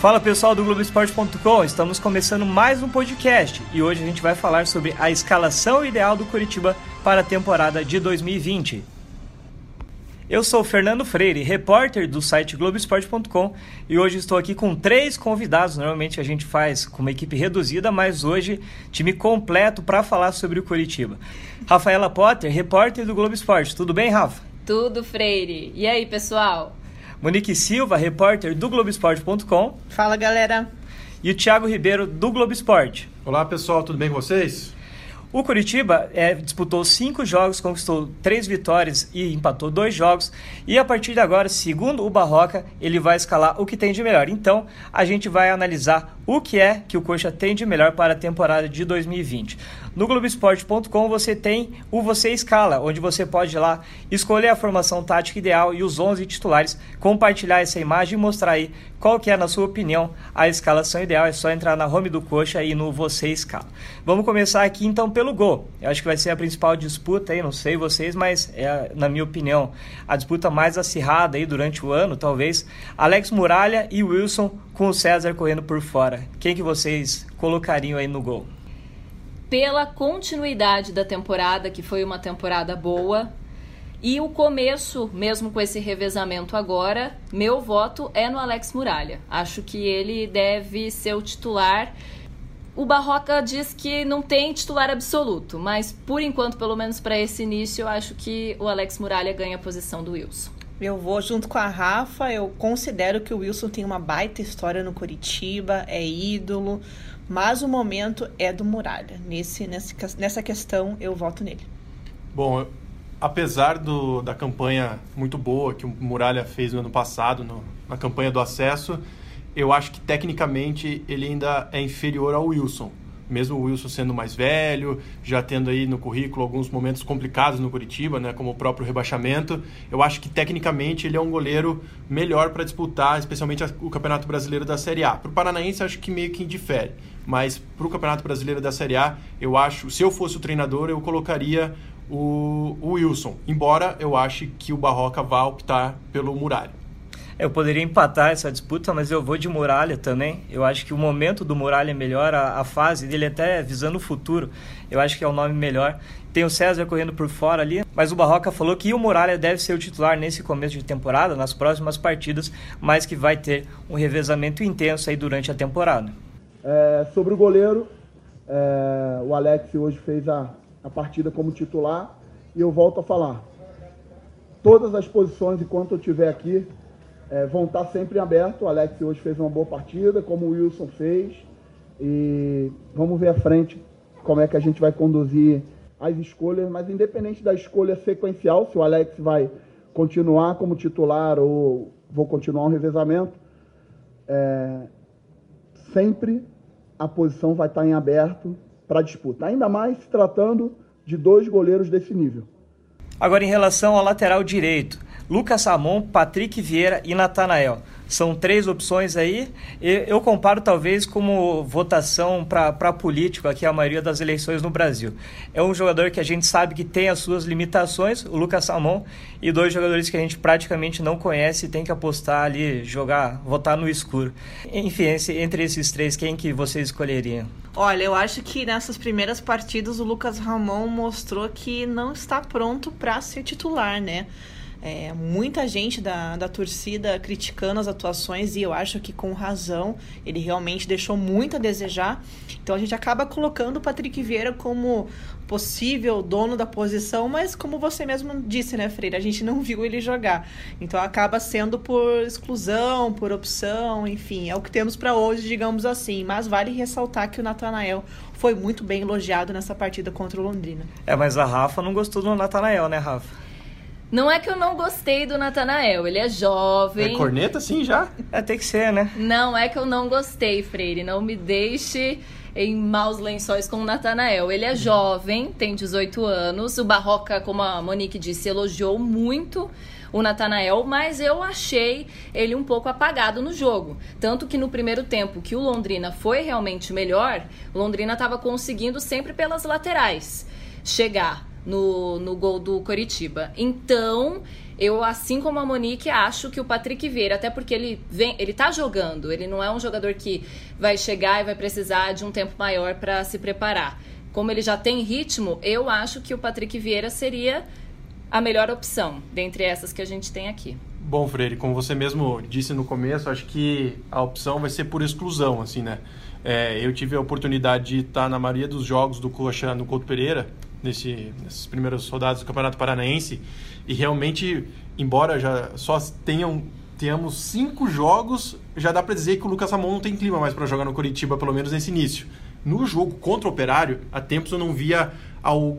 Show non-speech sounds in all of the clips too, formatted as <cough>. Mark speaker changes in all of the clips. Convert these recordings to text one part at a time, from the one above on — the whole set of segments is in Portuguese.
Speaker 1: Fala pessoal do Globoesporte.com, estamos começando mais um podcast e hoje a gente vai falar sobre a escalação ideal do Curitiba para a temporada de 2020. Eu sou Fernando Freire, repórter do site Globoesporte.com e hoje estou aqui com três convidados. Normalmente a gente faz com uma equipe reduzida, mas hoje time completo para falar sobre o Curitiba. Rafaela Potter, repórter do Globo Esporte. Tudo bem, Rafa?
Speaker 2: Tudo, Freire. E aí, pessoal?
Speaker 1: Monique Silva, repórter do Globoesporte.com.
Speaker 3: Fala, galera.
Speaker 1: E o Thiago Ribeiro, do Globo Esporte.
Speaker 4: Olá, pessoal, tudo bem com vocês?
Speaker 1: O Curitiba é, disputou cinco jogos, conquistou três vitórias e empatou dois jogos. E a partir de agora, segundo o Barroca, ele vai escalar o que tem de melhor. Então, a gente vai analisar o que é que o Coxa tem de melhor para a temporada de 2020. No Globoesporte.com você tem o Você Escala, onde você pode ir lá escolher a formação tática ideal e os 11 titulares, compartilhar essa imagem e mostrar aí qual que é, na sua opinião, a escalação ideal. É só entrar na home do Coxa e no Você Escala. Vamos começar aqui então pelo gol. Eu acho que vai ser a principal disputa aí, não sei vocês, mas é, na minha opinião, a disputa mais acirrada aí durante o ano, talvez. Alex Muralha e Wilson com o César correndo por fora. Quem que vocês colocariam aí no gol?
Speaker 2: Pela continuidade da temporada, que foi uma temporada boa, e o começo, mesmo com esse revezamento agora, meu voto é no Alex Muralha. Acho que ele deve ser o titular. O Barroca diz que não tem titular absoluto, mas por enquanto, pelo menos para esse início, eu acho que o Alex Muralha ganha a posição do Wilson.
Speaker 3: Eu vou junto com a Rafa, eu considero que o Wilson tem uma baita história no Curitiba, é ídolo, mas o momento é do Muralha. Nesse, nessa, questão, eu voto nele.
Speaker 4: Bom, apesar do, da campanha muito boa que o Muralha fez no ano passado, no, na campanha do acesso, eu acho que tecnicamente ele ainda é inferior ao Wilson mesmo o Wilson sendo mais velho, já tendo aí no currículo alguns momentos complicados no Curitiba, né, como o próprio rebaixamento, eu acho que tecnicamente ele é um goleiro melhor para disputar, especialmente o Campeonato Brasileiro da Série A. Para o Paranaense, acho que meio que indifere, mas para o Campeonato Brasileiro da Série A, eu acho, se eu fosse o treinador, eu colocaria o, o Wilson, embora eu ache que o Barroca vá optar pelo Muralha.
Speaker 1: Eu poderia empatar essa disputa, mas eu vou de Muralha também. Eu acho que o momento do Muralha é melhor, a, a fase dele até visando o futuro. Eu acho que é o nome melhor. Tem o César correndo por fora ali, mas o Barroca falou que o Muralha deve ser o titular nesse começo de temporada, nas próximas partidas, mas que vai ter um revezamento intenso aí durante a temporada.
Speaker 5: É, sobre o goleiro, é, o Alex hoje fez a, a partida como titular e eu volto a falar. Todas as posições, enquanto eu estiver aqui, é, vão estar sempre em aberto. O Alex hoje fez uma boa partida, como o Wilson fez. E vamos ver à frente como é que a gente vai conduzir as escolhas, mas independente da escolha sequencial, se o Alex vai continuar como titular ou vou continuar um revezamento, é, sempre a posição vai estar em aberto para disputa. Ainda mais se tratando de dois goleiros desse nível.
Speaker 1: Agora, em relação ao lateral direito, Lucas Ramon, Patrick Vieira e Natanael. São três opções aí. Eu comparo talvez como votação para político aqui a maioria das eleições no Brasil. É um jogador que a gente sabe que tem as suas limitações, o Lucas Ramon, e dois jogadores que a gente praticamente não conhece e tem que apostar ali, jogar, votar no escuro. Enfim, entre esses três, quem que vocês escolheriam?
Speaker 3: Olha, eu acho que nessas primeiras partidas o Lucas Ramon mostrou que não está pronto para ser titular, né? É, muita gente da, da torcida criticando as atuações e eu acho que com razão ele realmente deixou muito a desejar. Então a gente acaba colocando o Patrick Vieira como possível dono da posição, mas como você mesmo disse, né, Freire, a gente não viu ele jogar. Então acaba sendo por exclusão, por opção, enfim, é o que temos para hoje, digamos assim. Mas vale ressaltar que o Natanael foi muito bem elogiado nessa partida contra o Londrina.
Speaker 1: É, mas a Rafa não gostou do Natanael, né, Rafa?
Speaker 2: Não é que eu não gostei do Natanael, ele é jovem.
Speaker 4: É corneta sim já?
Speaker 1: É, tem que ser, né?
Speaker 2: Não é que eu não gostei, Freire. Não me deixe em maus lençóis com o Natanael. Ele é jovem, tem 18 anos. O Barroca, como a Monique disse, elogiou muito o Natanael, mas eu achei ele um pouco apagado no jogo. Tanto que no primeiro tempo que o Londrina foi realmente melhor, o Londrina estava conseguindo sempre pelas laterais chegar no, no gol do Coritiba. Então, eu, assim como a Monique, acho que o Patrick Vieira, até porque ele vem, ele tá jogando, ele não é um jogador que vai chegar e vai precisar de um tempo maior para se preparar. Como ele já tem ritmo, eu acho que o Patrick Vieira seria a melhor opção dentre essas que a gente tem aqui.
Speaker 4: Bom, Freire, como você mesmo disse no começo, acho que a opção vai ser por exclusão, assim, né? É, eu tive a oportunidade de estar na maioria dos jogos do Coxa no Couto Pereira, nesse, nesses primeiros rodadas do Campeonato Paranaense, e realmente, embora já só tenham tenhamos cinco jogos, já dá para dizer que o Lucas Ramon não tem clima mais para jogar no Curitiba, pelo menos nesse início. No jogo contra o Operário, há tempos eu não via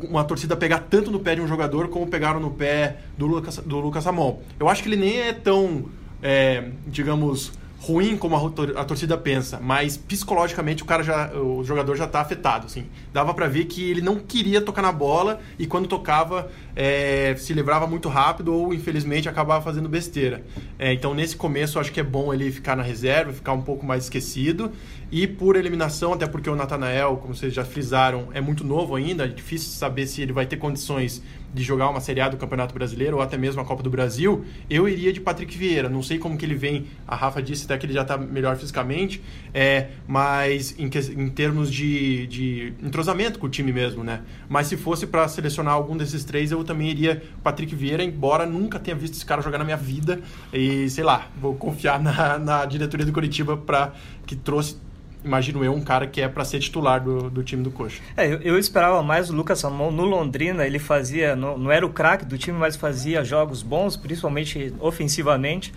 Speaker 4: uma torcida pegar tanto no pé de um jogador como pegaram no pé do Lucas, do Lucas Ramon. Eu acho que ele nem é tão, é, digamos, ruim como a, a, torcida pensa, mas psicologicamente o cara já, o jogador já está afetado, assim. Dava para ver que ele não queria tocar na bola e quando tocava é, se livrava muito rápido ou infelizmente acabava fazendo besteira. É, então nesse começo acho que é bom ele ficar na reserva, ficar um pouco mais esquecido e por eliminação, até porque o Natanael, como vocês já frisaram, é muito novo ainda, é difícil saber se ele vai ter condições de jogar uma Série A do Campeonato Brasileiro ou até mesmo a Copa do Brasil, eu iria de Patrick Vieira. Não sei como que ele vem, a Rafa disse até que ele já está melhor fisicamente, é, mas em, em termos de, de entrosamento com o time mesmo, né? Mas se fosse para selecionar algum desses três, eu também iria Patrick Vieira, embora nunca tenha visto esse cara jogar na minha vida e, sei lá, vou confiar na, na diretoria do Curitiba para que trouxe imagino eu, um cara que é para ser titular do, do time do Coxa.
Speaker 1: É, eu, eu, esperava mais o Lucas Ramon no Londrina, ele fazia, não, não era o craque do time, mas fazia jogos bons, principalmente ofensivamente.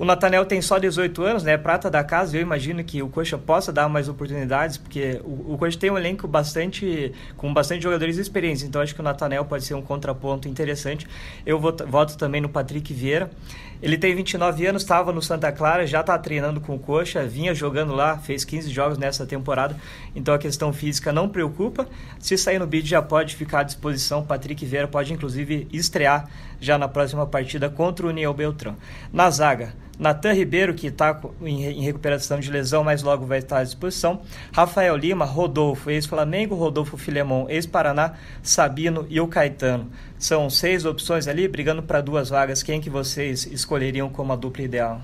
Speaker 1: O Natanel tem só 18 anos, né? Prata da casa. Eu imagino que o Coxa possa dar mais oportunidades, porque o, o Coxa tem um elenco bastante com bastante jogadores experientes. Então acho que o Natanel pode ser um contraponto interessante. Eu voto, voto também no Patrick Vieira. Ele tem 29 anos, estava no Santa Clara, já está treinando com o Coxa, vinha jogando lá, fez 15 jogos nessa temporada, então a questão física não preocupa. Se sair no bid já pode ficar à disposição, Patrick Vieira pode inclusive estrear já na próxima partida contra o União Beltrão. Na zaga, Natan Ribeiro, que está em recuperação de lesão, mas logo vai estar à disposição. Rafael Lima, Rodolfo, ex-Flamengo, Rodolfo Filemon, ex-Paraná, Sabino e o Caetano. São seis opções ali, brigando para duas vagas. Quem que vocês escolheriam como a dupla ideal?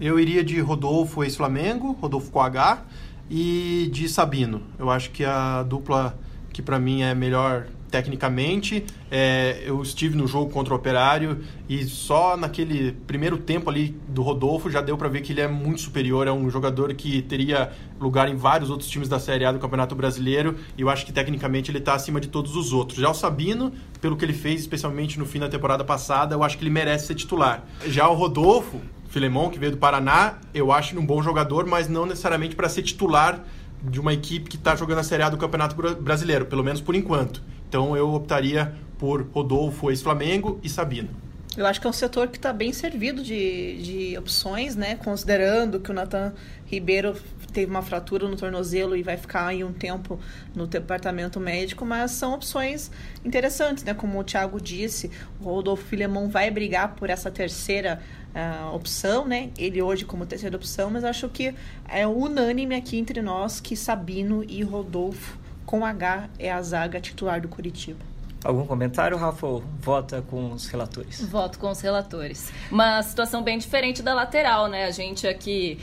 Speaker 4: Eu iria de Rodolfo, ex-Flamengo, Rodolfo com H, e de Sabino. Eu acho que a dupla que para mim é melhor tecnicamente. É, eu estive no jogo contra o Operário e só naquele primeiro tempo ali do Rodolfo já deu para ver que ele é muito superior. É um jogador que teria lugar em vários outros times da Série A do Campeonato Brasileiro e eu acho que tecnicamente ele está acima de todos os outros. Já o Sabino, pelo que ele fez, especialmente no fim da temporada passada, eu acho que ele merece ser titular. Já o Rodolfo, Filemon, que veio do Paraná, eu acho um bom jogador, mas não necessariamente para ser titular de uma equipe que está jogando a Série A do Campeonato Brasileiro, pelo menos por enquanto. Então eu optaria por Rodolfo, ex-Flamengo e Sabino.
Speaker 3: Eu acho que é um setor que está bem servido de, de opções, né? Considerando que o Nathan Ribeiro teve uma fratura no tornozelo e vai ficar aí um tempo no departamento médico, mas são opções interessantes, né? Como o Thiago disse, o Rodolfo Filemon vai brigar por essa terceira uh, opção, né? Ele hoje como terceira opção, mas acho que é unânime aqui entre nós que Sabino e Rodolfo com H é a zaga titular do Curitiba.
Speaker 1: Algum comentário, Rafa? Vota com os relatores?
Speaker 2: Voto com os relatores. Uma situação bem diferente da lateral, né? A gente aqui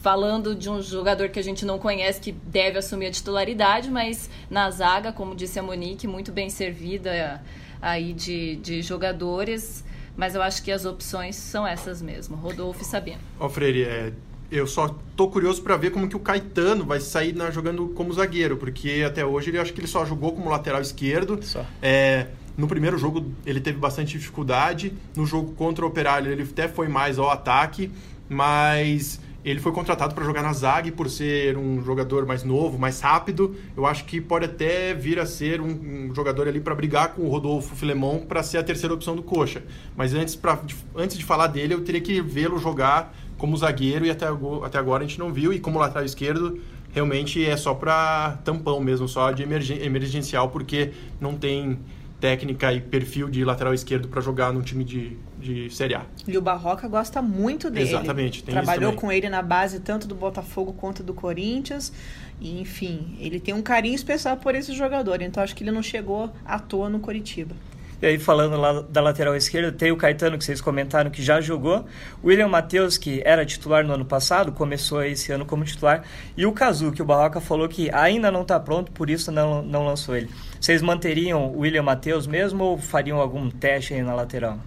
Speaker 2: falando de um jogador que a gente não conhece, que deve assumir a titularidade, mas na zaga, como disse a Monique, muito bem servida aí de, de jogadores. Mas eu acho que as opções são essas mesmo, Rodolfo e Sabino.
Speaker 4: Ó, Freire, é, eu só tô curioso para ver como que o Caetano vai sair na, jogando como zagueiro, porque até hoje ele acho que ele só jogou como lateral esquerdo. É, no primeiro jogo ele teve bastante dificuldade, no jogo contra o Operário ele até foi mais ao ataque, mas ele foi contratado para jogar na zaga e por ser um jogador mais novo, mais rápido, eu acho que pode até vir a ser um, um jogador ali para brigar com o Rodolfo Filemon para ser a terceira opção do Coxa. Mas antes, pra, antes de falar dele, eu teria que vê-lo jogar como zagueiro e até, até agora a gente não viu. E como lateral esquerdo, realmente é só para tampão mesmo, só de emergencial, porque não tem técnica e perfil de lateral esquerdo para jogar num time de, de Série A.
Speaker 3: E o Barroca gosta muito dele.
Speaker 4: Exatamente.
Speaker 3: Trabalhou com ele na base tanto do Botafogo quanto do Corinthians. E, enfim, ele tem um carinho especial por esse jogador. Então acho que ele não chegou à toa no Coritiba.
Speaker 1: E aí, falando lá da lateral esquerda, tem o Caetano, que vocês comentaram que já jogou. O William Matheus, que era titular no ano passado, começou esse ano como titular. E o Cazu, que o Barroca falou que ainda não está pronto, por isso não, não lançou ele. Vocês manteriam o William Matheus mesmo ou fariam algum teste aí na lateral?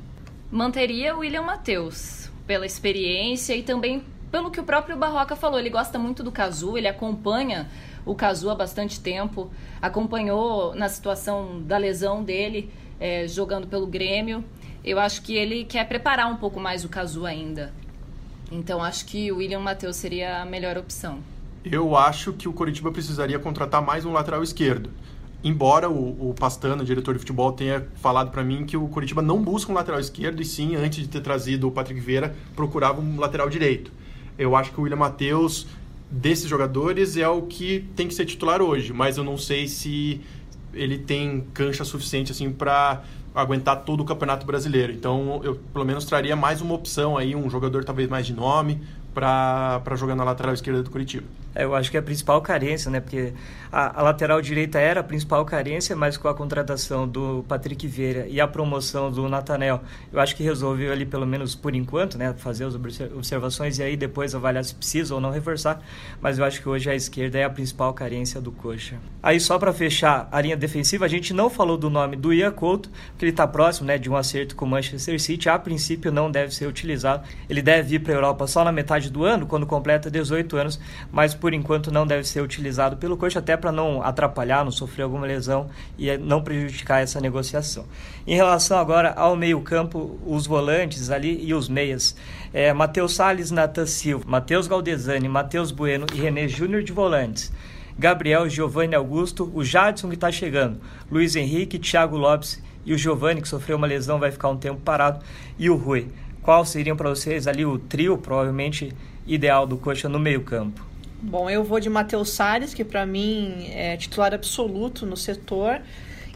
Speaker 2: Manteria o William Matheus, pela experiência e também pelo que o próprio Barroca falou. Ele gosta muito do Cazu, ele acompanha o Cazu há bastante tempo, acompanhou na situação da lesão dele é, jogando pelo Grêmio. Eu acho que ele quer preparar um pouco mais o Cazu ainda. Então acho que o William Matheus seria a melhor opção.
Speaker 4: Eu acho que o Coritiba precisaria contratar mais um lateral esquerdo. Embora o, o Pastano, diretor de futebol, tenha falado para mim que o Coritiba não busca um lateral esquerdo e sim, antes de ter trazido o Patrick Vieira, procurava um lateral direito. Eu acho que o William Matheus, desses jogadores, é o que tem que ser titular hoje, mas eu não sei se ele tem cancha suficiente assim para aguentar todo o Campeonato Brasileiro. Então, eu pelo menos traria mais uma opção aí, um jogador talvez mais de nome para jogar na lateral esquerda do Curitiba.
Speaker 1: É, eu acho que é a principal carência, né? Porque a, a, lateral direita era a principal carência, mas com a contratação do Patrick Vieira e a promoção do Natanel, eu acho que resolveu ali, pelo menos por enquanto, né? Fazer as observações e aí depois avaliar se precisa ou não reforçar. Mas eu acho que hoje a esquerda é a principal carência do Coxa. Aí, só para fechar a linha defensiva, a gente não falou do nome do Ian Couto, porque ele está próximo né, de um acerto com o Manchester City. A princípio, não deve ser utilizado. Ele deve ir para a Europa só na metade do ano, quando completa 18 anos, mas por enquanto não deve ser utilizado pelo coach, até para não atrapalhar, não sofrer alguma lesão e eh, não prejudicar essa negociação. Em relação agora ao meio-campo, os volantes ali e os meias. É, Matheus Salles, Natan Silva, Matheus Galdesani, Matheus Bueno e René Júnior de volantes. Gabriel, Giovanni Augusto, o Jadson que está chegando, Luiz Henrique, Thiago Lopes e o Giovanni que sofreu uma lesão, vai ficar um tempo parado, e o Rui. Qual seriam para vocês ali o trio, provavelmente, ideal do Coxa no meio campo?
Speaker 3: Bom, eu vou de Matheus Salles, que para mim é titular absoluto no setor,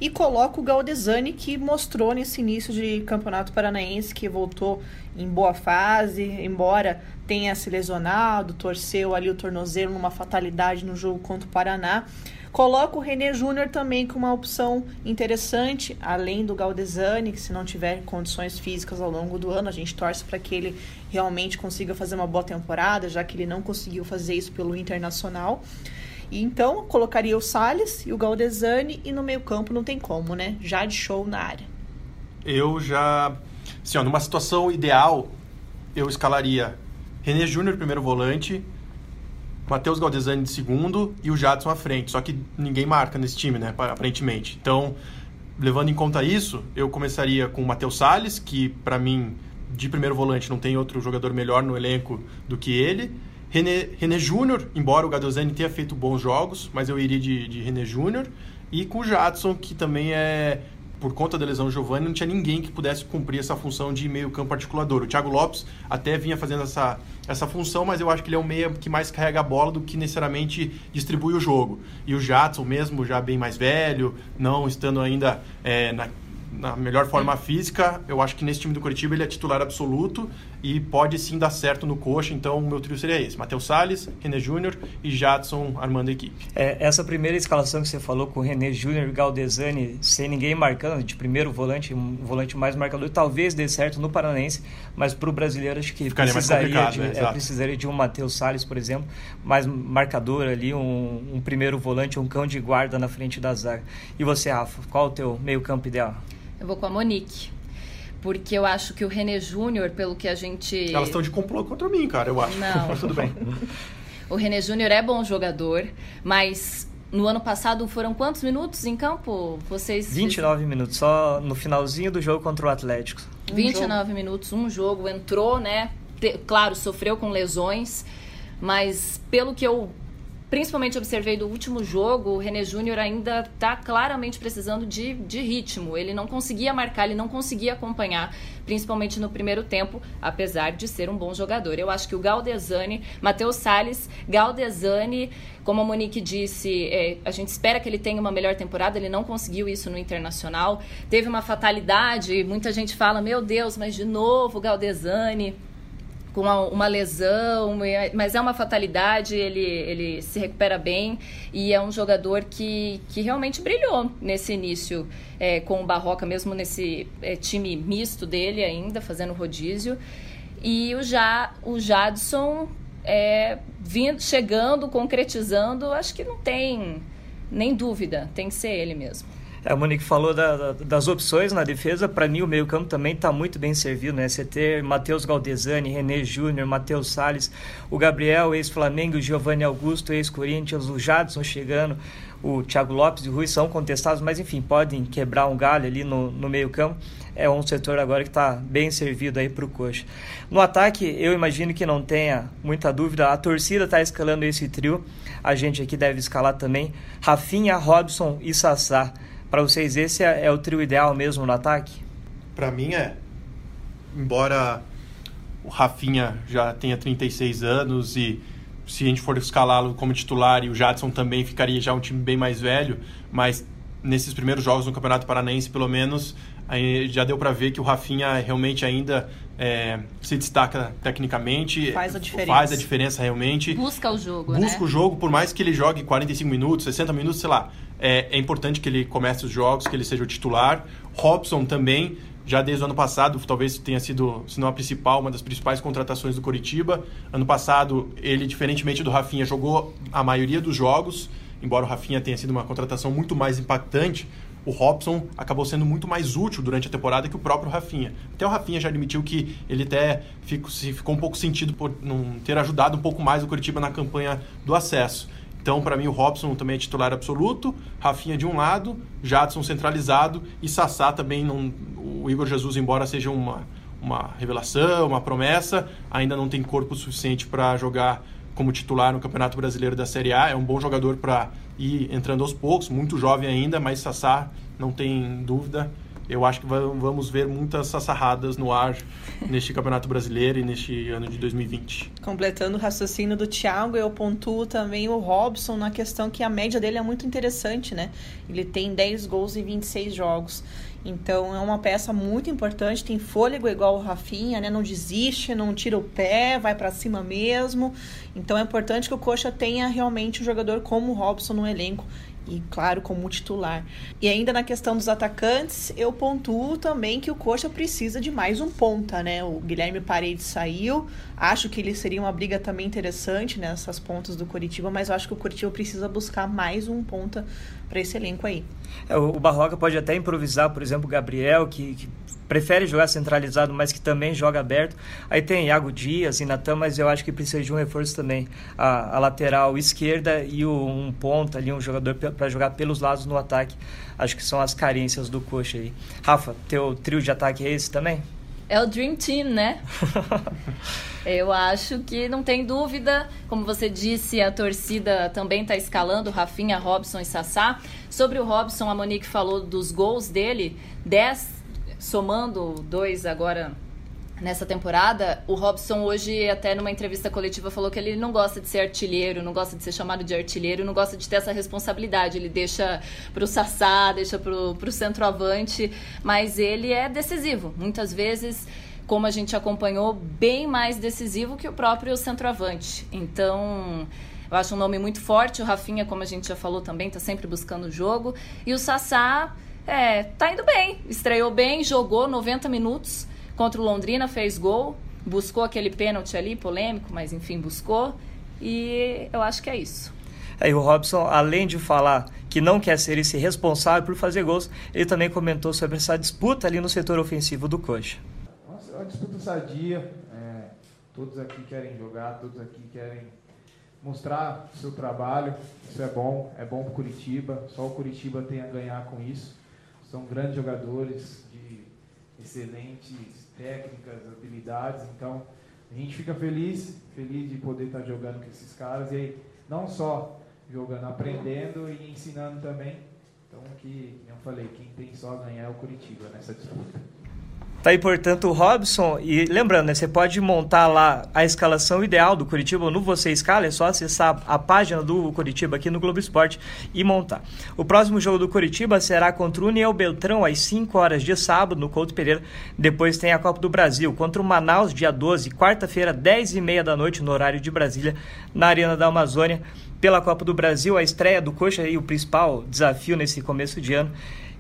Speaker 3: e coloco o Galdesani, que mostrou nesse início de campeonato paranaense que voltou em boa fase, embora tenha se lesionado, torceu ali o tornozelo numa fatalidade no jogo contra o Paraná. Coloco o René Júnior também com uma opção interessante, além do Galdesani, que se não tiver condições físicas ao longo do ano, a gente torce para que ele realmente consiga fazer uma boa temporada, já que ele não conseguiu fazer isso pelo Internacional. E então, colocaria o Salles e o Galdesani e no meio-campo não tem como, né? Já de show na área.
Speaker 4: Eu já, assim, ó, numa situação ideal, eu escalaria René Júnior primeiro volante, Matheus Galdesani de segundo e o Jadson à frente. Só que ninguém marca nesse time, né? Aparentemente. Então, levando em conta isso, eu começaria com o Matheus Salles, que para mim, de primeiro volante, não tem outro jogador melhor no elenco do que ele. René, René Júnior, embora o Galdesani tenha feito bons jogos, mas eu iria de, de René Júnior. E com o Jadson, que também é por conta da lesão do Giovanni, não tinha ninguém que pudesse cumprir essa função de meio campo articulador. O Thiago Lopes até vinha fazendo essa, essa função, mas eu acho que ele é o meia que mais carrega a bola do que necessariamente distribui o jogo. E o Jadson, mesmo já bem mais velho, não estando ainda é, na, na melhor forma física, eu acho que nesse time do Curitiba ele é titular absoluto e pode sim dar certo no coxa. Então, o meu trio seria esse: Matheus Salles, René Júnior e Jadson armando a equipe.
Speaker 1: É, essa primeira escalação que você falou com o René Júnior e Galdesani, sem ninguém marcando, de primeiro volante, um volante mais marcador, talvez dê certo no Paranaense, mas para o brasileiro acho que
Speaker 4: Ficaria precisaria,
Speaker 1: de,
Speaker 4: né?
Speaker 1: é, precisaria de um Matheus Salles, por exemplo, mais marcador ali, um, um primeiro volante, um cão de guarda na frente da zaga. E você, Rafa, qual o teu meio-campo ideal?
Speaker 2: Eu vou com a Monique. Porque eu acho que o René Júnior, pelo que a gente.
Speaker 4: Elas estão de complô contra mim, cara, eu acho.
Speaker 2: Não.
Speaker 4: Mas <laughs> tudo bem.
Speaker 2: o René Júnior é bom jogador, mas no ano passado foram quantos minutos em campo? Vocês
Speaker 1: 29 minutos, só no finalzinho do jogo contra o Atlético.
Speaker 2: Um 29 jogo. minutos, um jogo, entrou, né? Claro, sofreu com lesões, mas pelo que eu principalmente observei do último jogo, o René Júnior ainda está claramente precisando de, de ritmo. Ele não conseguia marcar, ele não conseguia acompanhar, principalmente no primeiro tempo, apesar de ser um bom jogador. Eu acho que o Galdesani, Matheus Salles, Galdesani, como a Monique disse, é, a gente espera que ele tenha uma melhor temporada, ele não conseguiu isso no Internacional. Teve uma fatalidade, muita gente fala, meu Deus, mas de novo o Galdesani com uma, uma, lesão, mas é uma fatalidade, ele, ele se recupera bem e é um jogador que, que realmente brilhou nesse início é, com o Barroca, mesmo nesse é, time misto dele ainda, fazendo rodízio. E o, ja, o Jadson é, vindo, chegando, concretizando, acho que não tem nem dúvida, tem que ser ele mesmo.
Speaker 1: A Monique falou da, da, das opções na defesa. Para mim, o meio-campo também está muito bem servido. Né? Você ter Matheus Galdesani, René Júnior, Matheus Salles, o Gabriel, ex-Flamengo, Giovanni Augusto, ex-Corinthians, o Jadson chegando, o Thiago Lopes e o Rui são contestados, mas enfim, podem quebrar um galho ali no, no meio-campo. É um setor agora que está bem servido aí para o Coxa. No ataque, eu imagino que não tenha muita dúvida. A torcida está escalando esse trio. A gente aqui deve escalar também. Rafinha, Robson e Sassá. Para vocês, esse é, é, o trio ideal mesmo no ataque?
Speaker 4: Para mim é. Embora o Rafinha já tenha 36 anos e se a gente for escalá-lo como titular e o Jadson também ficaria já um time bem mais velho, mas nesses primeiros jogos no Campeonato Paranaense, pelo menos, já deu para ver que o Rafinha realmente ainda é, se destaca tecnicamente.
Speaker 3: Faz a diferença.
Speaker 4: Faz a diferença realmente.
Speaker 2: Busca o jogo,
Speaker 4: Busca né? o jogo, por mais que ele jogue 45 minutos, 60 minutos, sei lá. É, é importante que ele comece os jogos, que ele seja o titular. Robson também, já desde o ano passado, talvez tenha sido, se não a principal, uma das principais contratações do Coritiba. Ano passado, ele, diferentemente do Rafinha, jogou a maioria dos jogos, embora o Rafinha tenha sido uma contratação muito mais impactante o Robson acabou sendo muito mais útil durante a temporada que o próprio Rafinha. Até o Rafinha já admitiu que ele até ficou, ficou um pouco sentido por não ter ajudado um pouco mais o Curitiba na campanha do acesso. Então, para mim, o Robson também é titular absoluto, Rafinha de um lado, Jadson centralizado e Sassá também não. O Igor Jesus, embora seja uma, uma revelação, uma promessa, ainda não tem corpo suficiente para jogar como titular no Campeonato Brasileiro da Série A. É um bom jogador para ir entrando aos poucos, muito jovem ainda, mas Sassá, não tem dúvida. Eu acho que vamos ver muitas sassarradas no ar neste Campeonato Brasileiro e neste ano de 2020.
Speaker 3: Completando o raciocínio do Thiago, eu pontuo também o Robson na questão que a média dele é muito interessante, né? Ele tem 10 gols em 26 jogos. Então é uma peça muito importante, tem fôlego igual o Rafinha, né? Não desiste, não tira o pé, vai para cima mesmo. Então é importante que o Coxa tenha realmente um jogador como o Robson no elenco e claro, como titular. E ainda na questão dos atacantes, eu pontuo também que o Coxa precisa de mais um ponta, né? O Guilherme Paredes saiu, acho que ele seria uma briga também interessante nessas pontas do Curitiba, mas eu acho que o Curitiba precisa buscar mais um ponta para esse elenco aí.
Speaker 1: É, o Barroca pode até improvisar, por exemplo, o Gabriel, que, que prefere jogar centralizado, mas que também joga aberto. Aí tem Iago Dias e Natan, mas eu acho que precisa de um reforço também. A, a lateral esquerda e o, um ponta ali, um jogador para jogar pelos lados no ataque. Acho que são as carências do coxa aí. Rafa, teu trio de ataque é esse também?
Speaker 2: É o Dream Team, né? <laughs> Eu acho que não tem dúvida. Como você disse, a torcida também está escalando Rafinha, Robson e Sassá. Sobre o Robson, a Monique falou dos gols dele. 10 somando dois agora nessa temporada, o Robson hoje, até numa entrevista coletiva, falou que ele não gosta de ser artilheiro, não gosta de ser chamado de artilheiro, não gosta de ter essa responsabilidade. Ele deixa pro Sassá, deixa pro, pro centroavante, mas ele é decisivo. Muitas vezes, como a gente acompanhou, bem mais decisivo que o próprio centroavante. Então. Eu acho um nome muito forte. O Rafinha, como a gente já falou também, está sempre buscando o jogo. E o Sassá, é, tá indo bem. Estreou bem, jogou 90 minutos contra o Londrina, fez gol, buscou aquele pênalti ali, polêmico, mas enfim, buscou. E eu acho que é isso.
Speaker 1: Aí o Robson, além de falar que não quer ser esse responsável por fazer gols, ele também comentou sobre essa disputa ali no setor ofensivo do Coxa.
Speaker 6: Nossa, é uma disputa sadia. É, todos aqui querem jogar, todos aqui querem mostrar o seu trabalho. Isso é bom, é bom para o Curitiba. Só o Curitiba tem a ganhar com isso. São grandes jogadores excelentes técnicas, habilidades. Então, a gente fica feliz, feliz de poder estar jogando com esses caras. E não só jogando, aprendendo e ensinando também. Então, que, como eu falei, quem tem só a ganhar é o Curitiba nessa disputa.
Speaker 1: Tá aí, portanto, o Robson. E lembrando, né, você pode montar lá a escalação ideal do Curitiba no Você Escala, é só acessar a página do Curitiba aqui no Globo Esporte e montar. O próximo jogo do Curitiba será contra o União Beltrão às 5 horas de sábado no Couto Pereira. Depois tem a Copa do Brasil contra o Manaus, dia 12, quarta-feira, 10 e meia da noite, no horário de Brasília, na Arena da Amazônia. Pela Copa do Brasil, a estreia do Coxa e o principal desafio nesse começo de ano.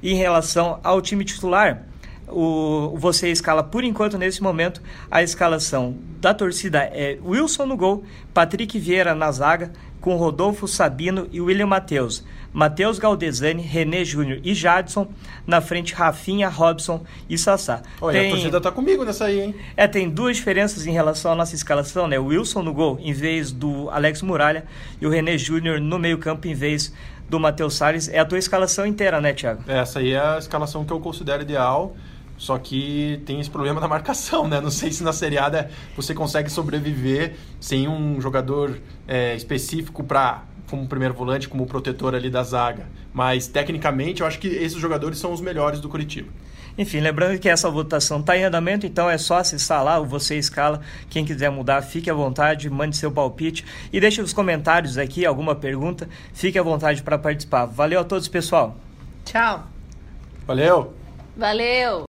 Speaker 1: E em relação ao time titular, o, você escala, por enquanto, nesse momento, a escalação da torcida é Wilson no gol, Patrick Vieira na zaga, com Rodolfo Sabino e William Matheus. Matheus Galdesani, René Júnior e Jadson. Na frente, Rafinha, Robson e Sassá.
Speaker 4: Olha, tem... a torcida tá comigo nessa aí, hein?
Speaker 1: É, tem duas diferenças em relação à nossa escalação, né? O Wilson no gol, em vez do Alex Muralha, e o René Júnior no meio-campo, em vez do Matheus Salles. É a tua escalação inteira, né, Thiago?
Speaker 4: Essa aí é a escalação que eu considero ideal. Só que tem esse problema da marcação, né? Não sei se na seriada você consegue sobreviver sem um jogador é, específico para como primeiro volante, como protetor ali da zaga. Mas tecnicamente eu acho que esses jogadores são os melhores do Curitiba.
Speaker 1: Enfim, lembrando que essa votação está em andamento, então é só acessar lá, o Você Escala. Quem quiser mudar, fique à vontade, mande seu palpite e deixe nos comentários aqui alguma pergunta. Fique à vontade para participar. Valeu a todos, pessoal.
Speaker 3: Tchau.
Speaker 4: Valeu.
Speaker 2: Valeu.